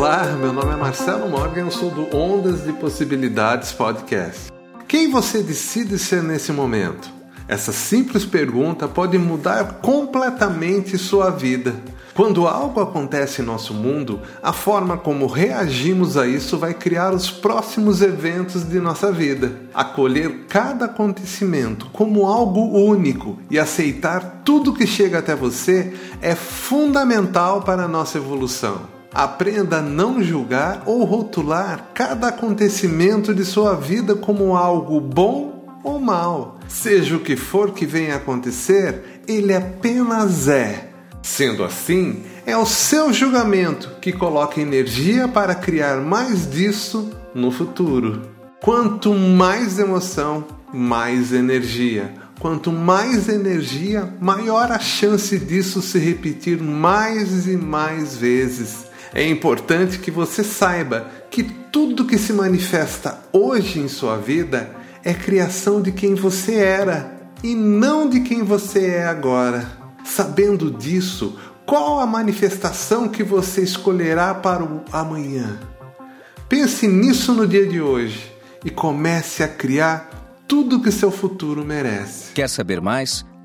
Olá, meu nome é Marcelo Morgan, eu sou do Ondas de Possibilidades Podcast. Quem você decide ser nesse momento? Essa simples pergunta pode mudar completamente sua vida. Quando algo acontece em nosso mundo, a forma como reagimos a isso vai criar os próximos eventos de nossa vida. Acolher cada acontecimento como algo único e aceitar tudo que chega até você é fundamental para a nossa evolução. Aprenda a não julgar ou rotular cada acontecimento de sua vida como algo bom ou mal. Seja o que for que venha a acontecer, ele apenas é. Sendo assim, é o seu julgamento que coloca energia para criar mais disso no futuro. Quanto mais emoção, mais energia. Quanto mais energia, maior a chance disso se repetir mais e mais vezes. É importante que você saiba que tudo que se manifesta hoje em sua vida é criação de quem você era e não de quem você é agora. Sabendo disso, qual a manifestação que você escolherá para o amanhã? Pense nisso no dia de hoje e comece a criar tudo que seu futuro merece. Quer saber mais?